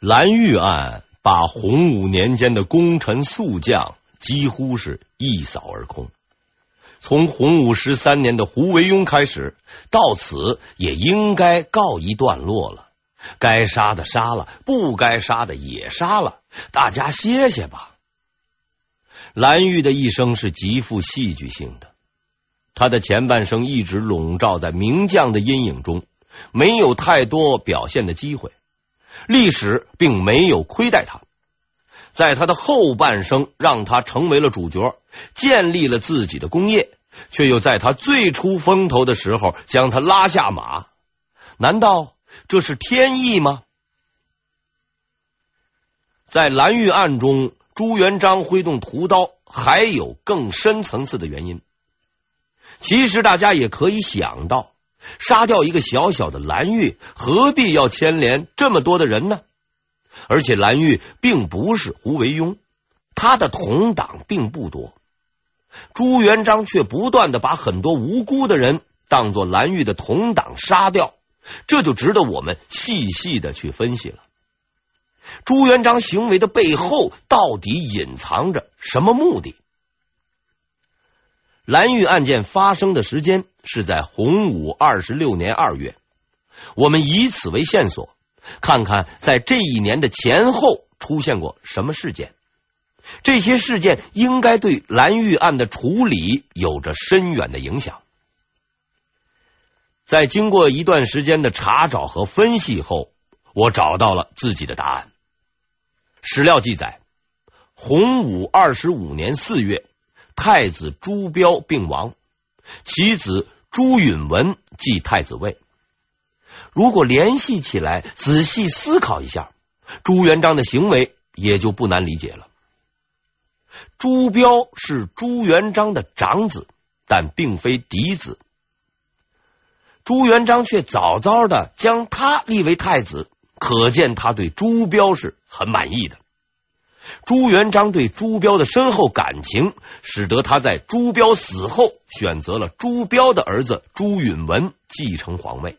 蓝玉案把洪武年间的功臣宿将几乎是一扫而空。从洪武十三年的胡惟庸开始，到此也应该告一段落了。该杀的杀了，不该杀的也杀了，大家歇歇吧。蓝玉的一生是极富戏剧性的，他的前半生一直笼罩在名将的阴影中，没有太多表现的机会。历史并没有亏待他，在他的后半生，让他成为了主角，建立了自己的功业，却又在他最出风头的时候将他拉下马。难道这是天意吗？在蓝玉案中，朱元璋挥动屠刀，还有更深层次的原因。其实大家也可以想到。杀掉一个小小的蓝玉，何必要牵连这么多的人呢？而且蓝玉并不是胡惟庸，他的同党并不多。朱元璋却不断的把很多无辜的人当做蓝玉的同党杀掉，这就值得我们细细的去分析了。朱元璋行为的背后到底隐藏着什么目的？蓝玉案件发生的时间是在洪武二十六年二月，我们以此为线索，看看在这一年的前后出现过什么事件。这些事件应该对蓝玉案的处理有着深远的影响。在经过一段时间的查找和分析后，我找到了自己的答案。史料记载，洪武二十五年四月。太子朱标病亡，其子朱允文继太子位。如果联系起来，仔细思考一下，朱元璋的行为也就不难理解了。朱标是朱元璋的长子，但并非嫡子。朱元璋却早早的将他立为太子，可见他对朱标是很满意的。朱元璋对朱标的深厚感情，使得他在朱标死后选择了朱标的儿子朱允文继承皇位。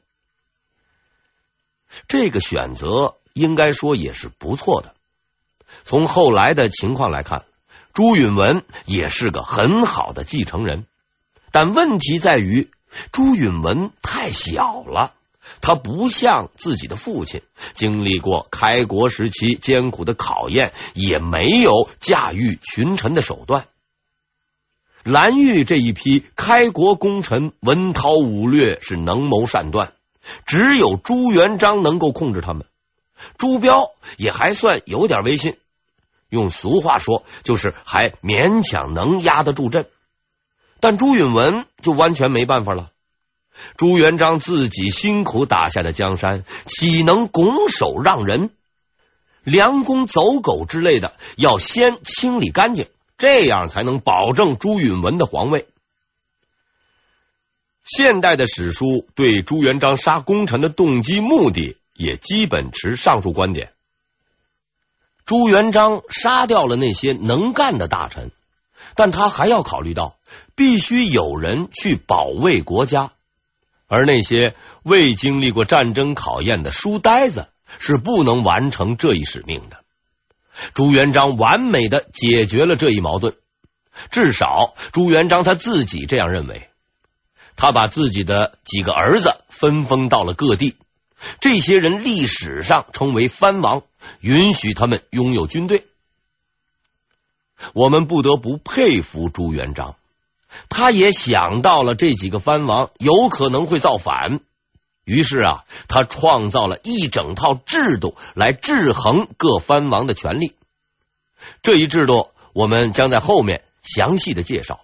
这个选择应该说也是不错的。从后来的情况来看，朱允文也是个很好的继承人，但问题在于朱允文太小了。他不像自己的父亲，经历过开国时期艰苦的考验，也没有驾驭群臣的手段。蓝玉这一批开国功臣，文韬武略，是能谋善断，只有朱元璋能够控制他们。朱标也还算有点威信，用俗话说，就是还勉强能压得住阵。但朱允文就完全没办法了。朱元璋自己辛苦打下的江山，岂能拱手让人？梁公走狗之类的，要先清理干净，这样才能保证朱允文的皇位。现代的史书对朱元璋杀功臣的动机目的，也基本持上述观点。朱元璋杀掉了那些能干的大臣，但他还要考虑到，必须有人去保卫国家。而那些未经历过战争考验的书呆子是不能完成这一使命的。朱元璋完美的解决了这一矛盾，至少朱元璋他自己这样认为。他把自己的几个儿子分封到了各地，这些人历史上称为藩王，允许他们拥有军队。我们不得不佩服朱元璋。他也想到了这几个藩王有可能会造反，于是啊，他创造了一整套制度来制衡各藩王的权力。这一制度我们将在后面详细的介绍。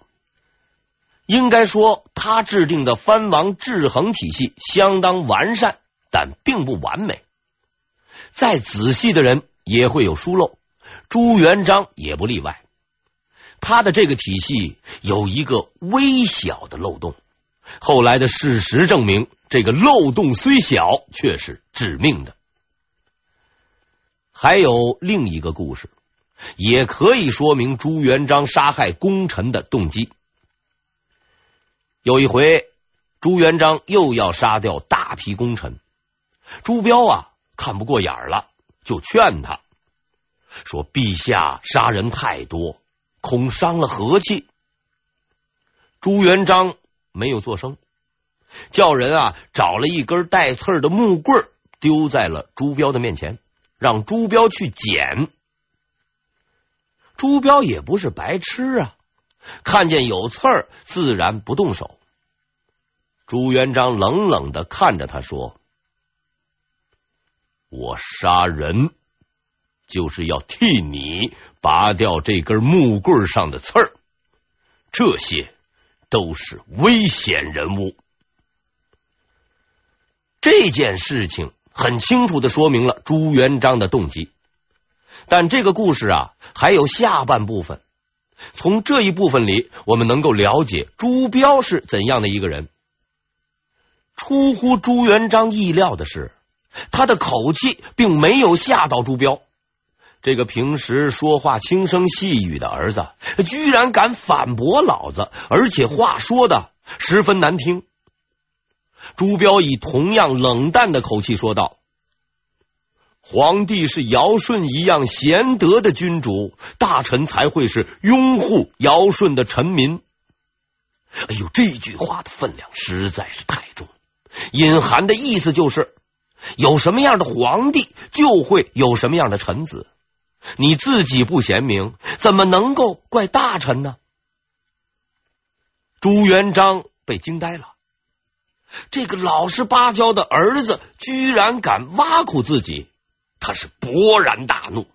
应该说，他制定的藩王制衡体系相当完善，但并不完美。再仔细的人也会有疏漏，朱元璋也不例外。他的这个体系有一个微小的漏洞，后来的事实证明，这个漏洞虽小，却是致命的。还有另一个故事，也可以说明朱元璋杀害功臣的动机。有一回，朱元璋又要杀掉大批功臣，朱标啊看不过眼了，就劝他说：“陛下杀人太多，恐伤了和气。”朱元璋没有作声，叫人啊找了一根带刺的木棍，丢在了朱标的面前，让朱标去捡。朱标也不是白痴啊，看见有刺儿，自然不动手。朱元璋冷冷的看着他说：“我杀人就是要替你拔掉这根木棍上的刺儿，这些都是危险人物。”这件事情很清楚的说明了朱元璋的动机。但这个故事啊，还有下半部分。从这一部分里，我们能够了解朱标是怎样的一个人。出乎朱元璋意料的是，他的口气并没有吓到朱标。这个平时说话轻声细语的儿子，居然敢反驳老子，而且话说的十分难听。朱标以同样冷淡的口气说道。皇帝是尧舜一样贤德的君主，大臣才会是拥护尧舜的臣民。哎呦，这句话的分量实在是太重，隐含的意思就是，有什么样的皇帝，就会有什么样的臣子。你自己不贤明，怎么能够怪大臣呢？朱元璋被惊呆了，这个老实巴交的儿子，居然敢挖苦自己。他是勃然大怒，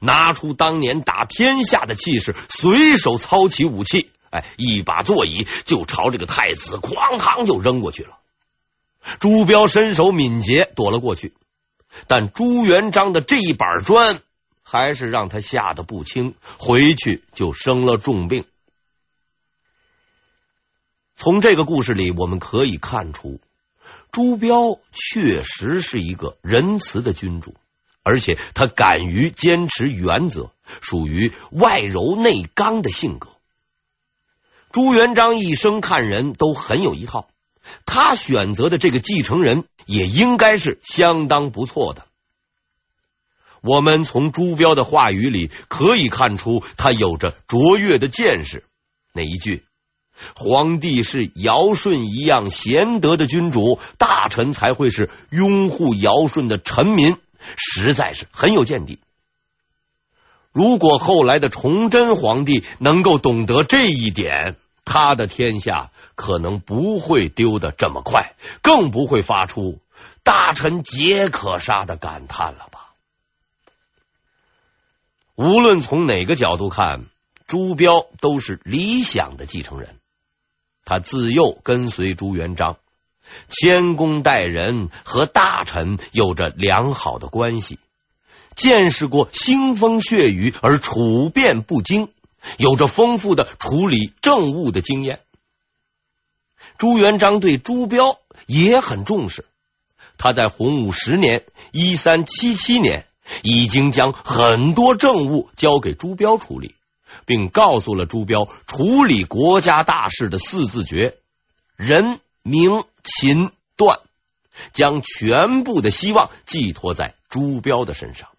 拿出当年打天下的气势，随手操起武器，哎，一把座椅就朝这个太子哐当就扔过去了。朱标身手敏捷，躲了过去，但朱元璋的这一板砖还是让他吓得不轻，回去就生了重病。从这个故事里，我们可以看出，朱标确实是一个仁慈的君主。而且他敢于坚持原则，属于外柔内刚的性格。朱元璋一生看人都很有一套，他选择的这个继承人也应该是相当不错的。我们从朱标的话语里可以看出，他有着卓越的见识。那一句“皇帝是尧舜一样贤德的君主，大臣才会是拥护尧舜的臣民”。实在是很有见地。如果后来的崇祯皇帝能够懂得这一点，他的天下可能不会丢得这么快，更不会发出“大臣皆可杀”的感叹了？无论从哪个角度看，朱标都是理想的继承人。他自幼跟随朱元璋。谦恭待人，和大臣有着良好的关系，见识过腥风血雨而处变不惊，有着丰富的处理政务的经验。朱元璋对朱标也很重视，他在洪武十年（一三七七年）已经将很多政务交给朱标处理，并告诉了朱标处理国家大事的四字诀：人。明秦段将全部的希望寄托在朱标的身上，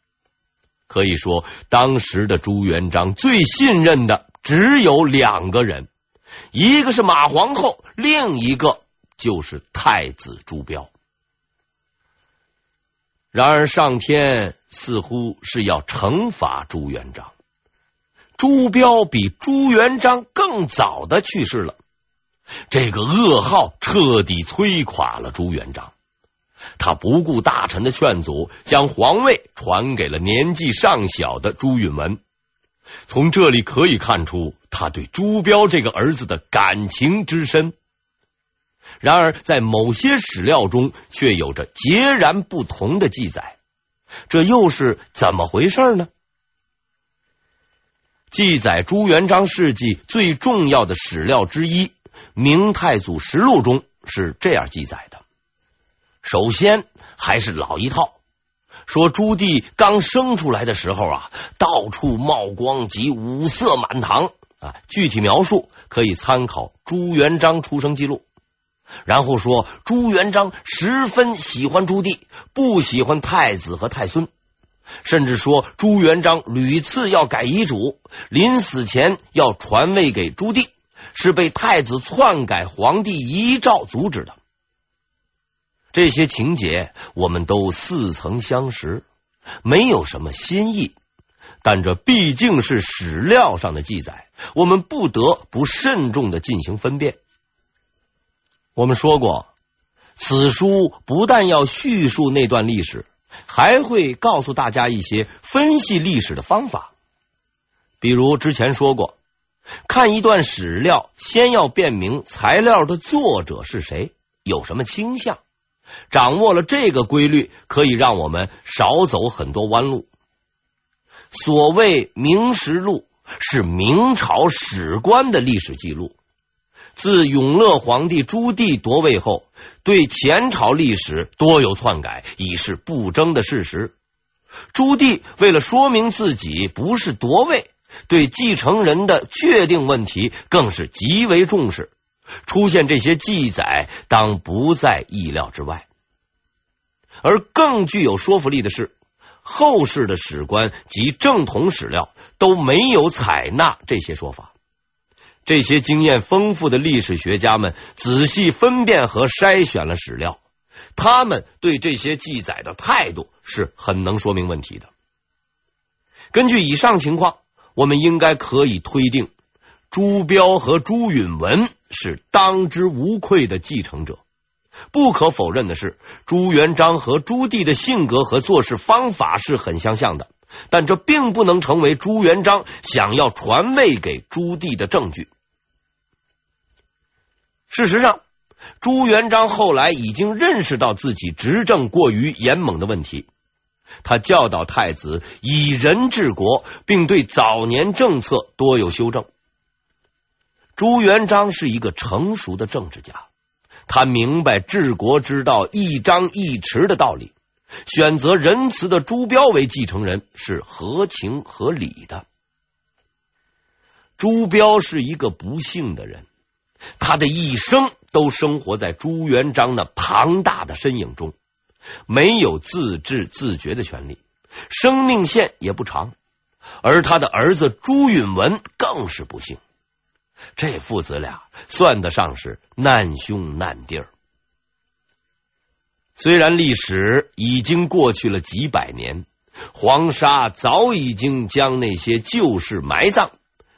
可以说，当时的朱元璋最信任的只有两个人，一个是马皇后，另一个就是太子朱标。然而，上天似乎是要惩罚朱元璋，朱标比朱元璋更早的去世了。这个噩耗彻底摧垮了朱元璋，他不顾大臣的劝阻，将皇位传给了年纪尚小的朱允炆。从这里可以看出他对朱标这个儿子的感情之深。然而，在某些史料中却有着截然不同的记载，这又是怎么回事呢？记载朱元璋事迹最重要的史料之一。《明太祖实录》中是这样记载的：首先还是老一套，说朱棣刚生出来的时候啊，到处冒光及五色满堂啊。具体描述可以参考朱元璋出生记录。然后说朱元璋十分喜欢朱棣，不喜欢太子和太孙，甚至说朱元璋屡次要改遗嘱，临死前要传位给朱棣，是被太子篡改皇帝遗诏阻止的。这些情节我们都似曾相识，没有什么新意。但这毕竟是史料上的记载，我们不得不慎重的进行分辨。我们说过，此书不但要叙述那段历史，还会告诉大家一些分析历史的方法。比如之前说过，看一段史料，先要辨明材料的作者是谁，有什么倾向。掌握了这个规律，可以让我们少走很多弯路。所谓《明实录》是明朝史官的历史记录。自永乐皇帝朱棣夺位后，对前朝历史多有篡改，已是不争的事实。朱棣为了说明自己不是夺位，对继承人的确定问题更是极为重视。出现这些记载，当不在意料之外。而更具有说服力的是，后世的史官及正统史料都没有采纳这些说法。这些经验丰富的历史学家们仔细分辨和筛选了史料，他们对这些记载的态度是很能说明问题的。根据以上情况，我们应该可以推定，朱标和朱允文是当之无愧的继承者。不可否认的是，朱元璋和朱棣的性格和做事方法是很相像的，但这并不能成为朱元璋想要传位给朱棣的证据。事实上，朱元璋后来已经认识到自己执政过于严猛的问题，他教导太子以人治国，并对早年政策多有修正。朱元璋是一个成熟的政治家。他明白治国之道一张一弛的道理，选择仁慈的朱标为继承人是合情合理的。朱标是一个不幸的人，他的一生都生活在朱元璋那庞大的身影中，没有自治自觉的权利，生命线也不长。而他的儿子朱允文更是不幸。这父子俩算得上是难兄难弟儿。虽然历史已经过去了几百年，黄沙早已经将那些旧事埋葬，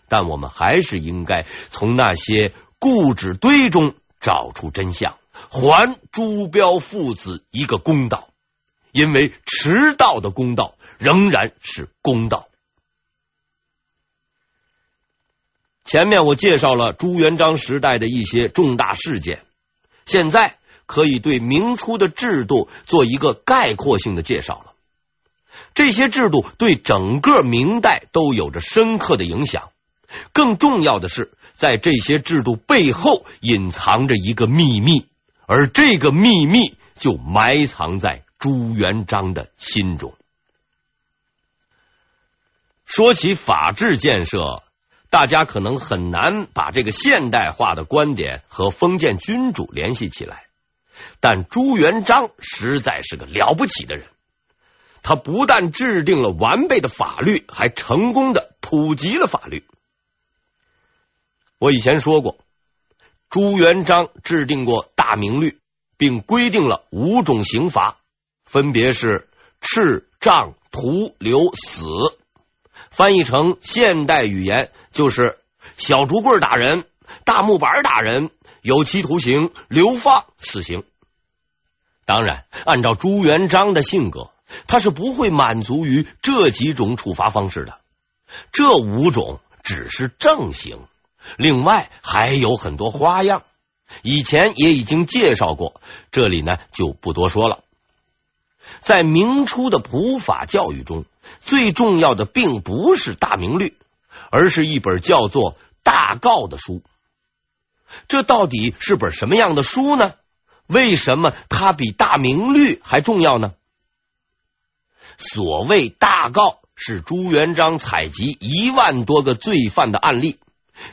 但我们还是应该从那些故纸堆中找出真相，还朱标父子一个公道。因为迟到的公道仍然是公道。前面我介绍了朱元璋时代的一些重大事件，现在可以对明初的制度做一个概括性的介绍了。这些制度对整个明代都有着深刻的影响。更重要的是，在这些制度背后隐藏着一个秘密，而这个秘密就埋藏在朱元璋的心中。说起法治建设。大家可能很难把这个现代化的观点和封建君主联系起来，但朱元璋实在是个了不起的人。他不但制定了完备的法律，还成功的普及了法律。我以前说过，朱元璋制定过《大明律》，并规定了五种刑罚，分别是笞、杖、徒、流、死。翻译成现代语言，就是小竹棍打人、大木板打人、有期徒刑、流放、死刑。当然，按照朱元璋的性格，他是不会满足于这几种处罚方式的。这五种只是正刑，另外还有很多花样。以前也已经介绍过，这里呢就不多说了。在明初的普法教育中，最重要的并不是《大明律》，而是一本叫做《大誥》的书。这到底是本什么样的书呢？为什么它比《大明律》还重要呢？所谓《大告》，是朱元璋采集一万多个罪犯的案例，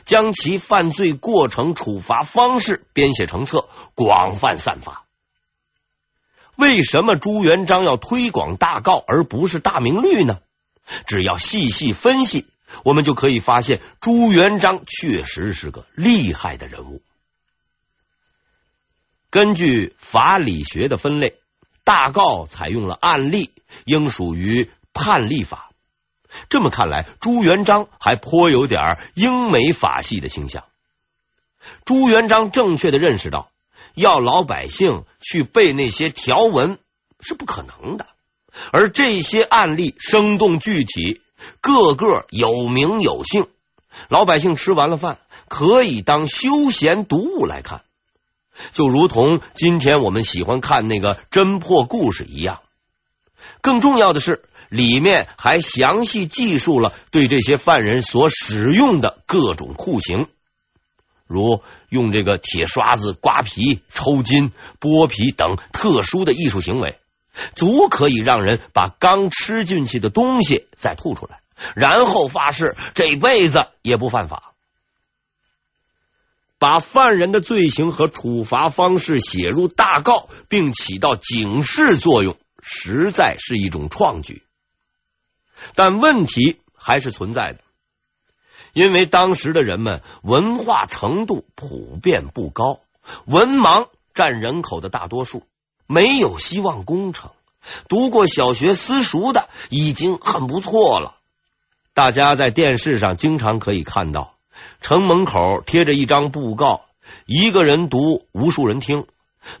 将其犯罪过程、处罚方式编写成册，广泛散发。为什么朱元璋要推广大告而不是大明律呢？只要细细分析，我们就可以发现朱元璋确实是个厉害的人物。根据法理学的分类，大誥采用了案例，应属于判例法。这么看来，朱元璋还颇有点英美法系的倾向。朱元璋正确的认识到，要老百姓去背那些条文是不可能的，而这些案例生动具体，个个有名有姓，老百姓吃完了饭可以当休闲读物来看，就如同今天我们喜欢看那个侦破故事一样。更重要的是，里面还详细记述了对这些犯人所使用的各种酷刑。如用这个铁刷子刮皮、抽筋、剥皮等特殊的艺术行为，足可以让人把刚吃进去的东西再吐出来，然后发誓这辈子也不犯法。把犯人的罪行和处罚方式写入大告，并起到警示作用，实在是一种创举。但问题还是存在的。因为当时的人们文化程度普遍不高，文盲占人口的大多数，没有希望工程。读过小学私塾的已经很不错了。大家在电视上经常可以看到，城门口贴着一张布告，一个人读，无数人听，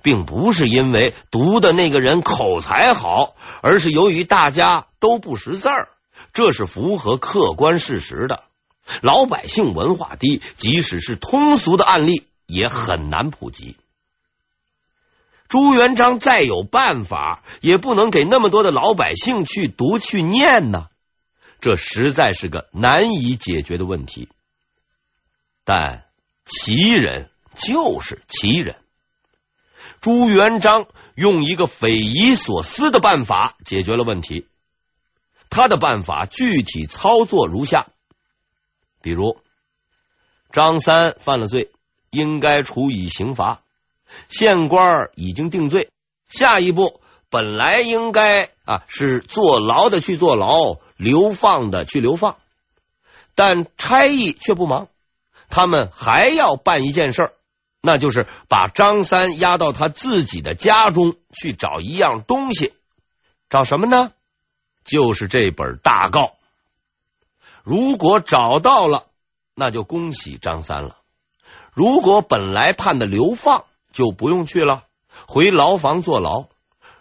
并不是因为读的那个人口才好，而是由于大家都不识字儿，这是符合客观事实的。老百姓文化低，即使是通俗的案例也很难普及。朱元璋再有办法，也不能给那么多的老百姓去读去念呢。这实在是个难以解决的问题。但奇人就是奇人，朱元璋用一个匪夷所思的办法解决了问题。他的办法具体操作如下。比如，张三犯了罪，应该处以刑罚，县官已经定罪。下一步本来应该啊是坐牢的去坐牢，流放的去流放，但差役却不忙，他们还要办一件事儿，那就是把张三押到他自己的家中去找一样东西，找什么呢？就是这本大告。如果找到了，那就恭喜张三了；如果本来判的流放，就不用去了，回牢房坐牢。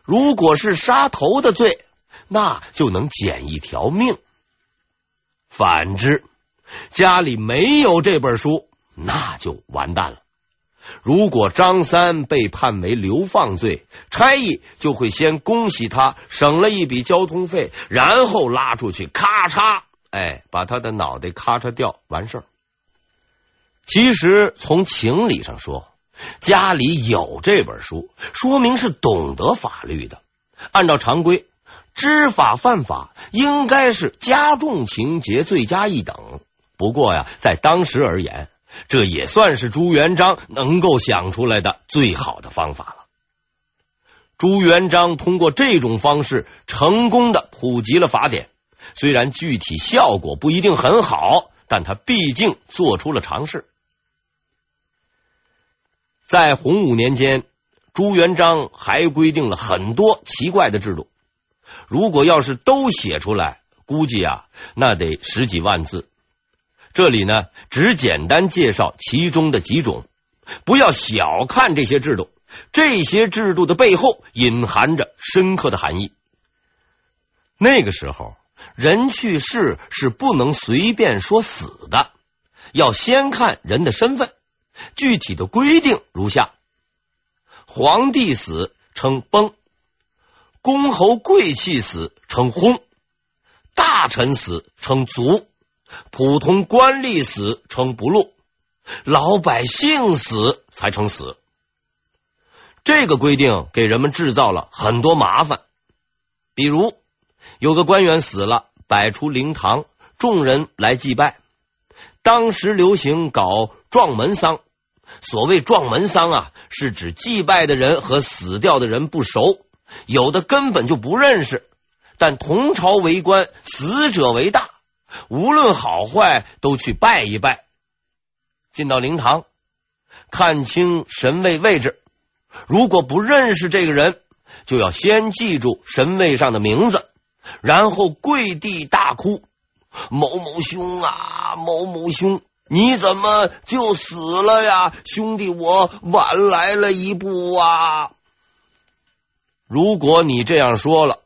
如果是杀头的罪，那就能捡一条命。反之，家里没有这本书，那就完蛋了。如果张三被判为流放罪，差役就会先恭喜他省了一笔交通费，然后拉出去，咔嚓。哎，把他的脑袋咔嚓掉，完事儿。其实从情理上说，家里有这本书，说明是懂得法律的。按照常规，知法犯法应该是加重情节，罪加一等。不过呀，在当时而言，这也算是朱元璋能够想出来的最好的方法了。朱元璋通过这种方式，成功的普及了法典。虽然具体效果不一定很好，但他毕竟做出了尝试。在洪武年间，朱元璋还规定了很多奇怪的制度。如果要是都写出来，估计啊，那得十几万字。这里呢，只简单介绍其中的几种。不要小看这些制度，这些制度的背后隐含着深刻的含义。那个时候。人去世是不能随便说死的，要先看人的身份。具体的规定如下：皇帝死称崩，公侯贵戚死称薨，大臣死称卒，普通官吏死称不禄，老百姓死才称死。这个规定给人们制造了很多麻烦，比如。有个官员死了，摆出灵堂，众人来祭拜。当时流行搞撞门丧，所谓撞门丧啊，是指祭拜的人和死掉的人不熟，有的根本就不认识。但同朝为官，死者为大，无论好坏都去拜一拜。进到灵堂，看清神位位置。如果不认识这个人，就要先记住神位上的名字，然后跪地大哭：“某某兄啊，某某兄，你怎么就死了呀？兄弟，我晚来了一步啊！”如果你这样说了，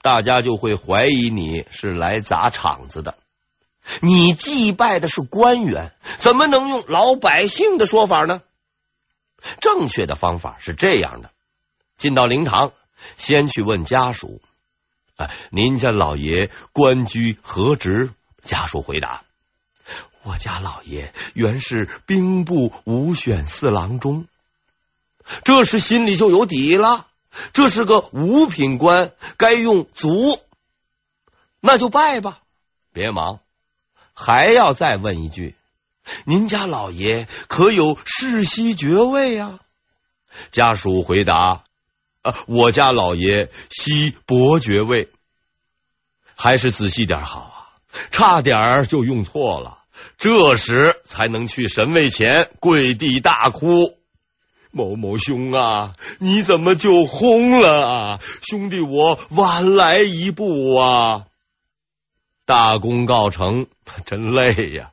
大家就会怀疑你是来砸场子的。你祭拜的是官员，怎么能用老百姓的说法呢？正确的方法是这样的：进到灵堂，先去问家属：“啊，您家老爷官居何职？”家属回答：“我家老爷原是兵部五选四郎中。”这时心里就有底了。这是个五品官，该用卒，那就拜吧。别忙，还要再问一句：您家老爷可有世袭爵位呀？家属回答：啊，我家老爷袭伯爵位。还是仔细点好啊，差点就用错了。这时才能去神位前跪地大哭。某某兄啊，你怎么就轰了啊？兄弟，我晚来一步啊！大功告成，真累呀。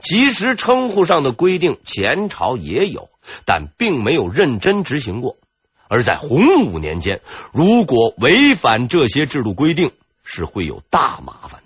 其实称呼上的规定，前朝也有，但并没有认真执行过。而在洪武年间，如果违反这些制度规定，是会有大麻烦。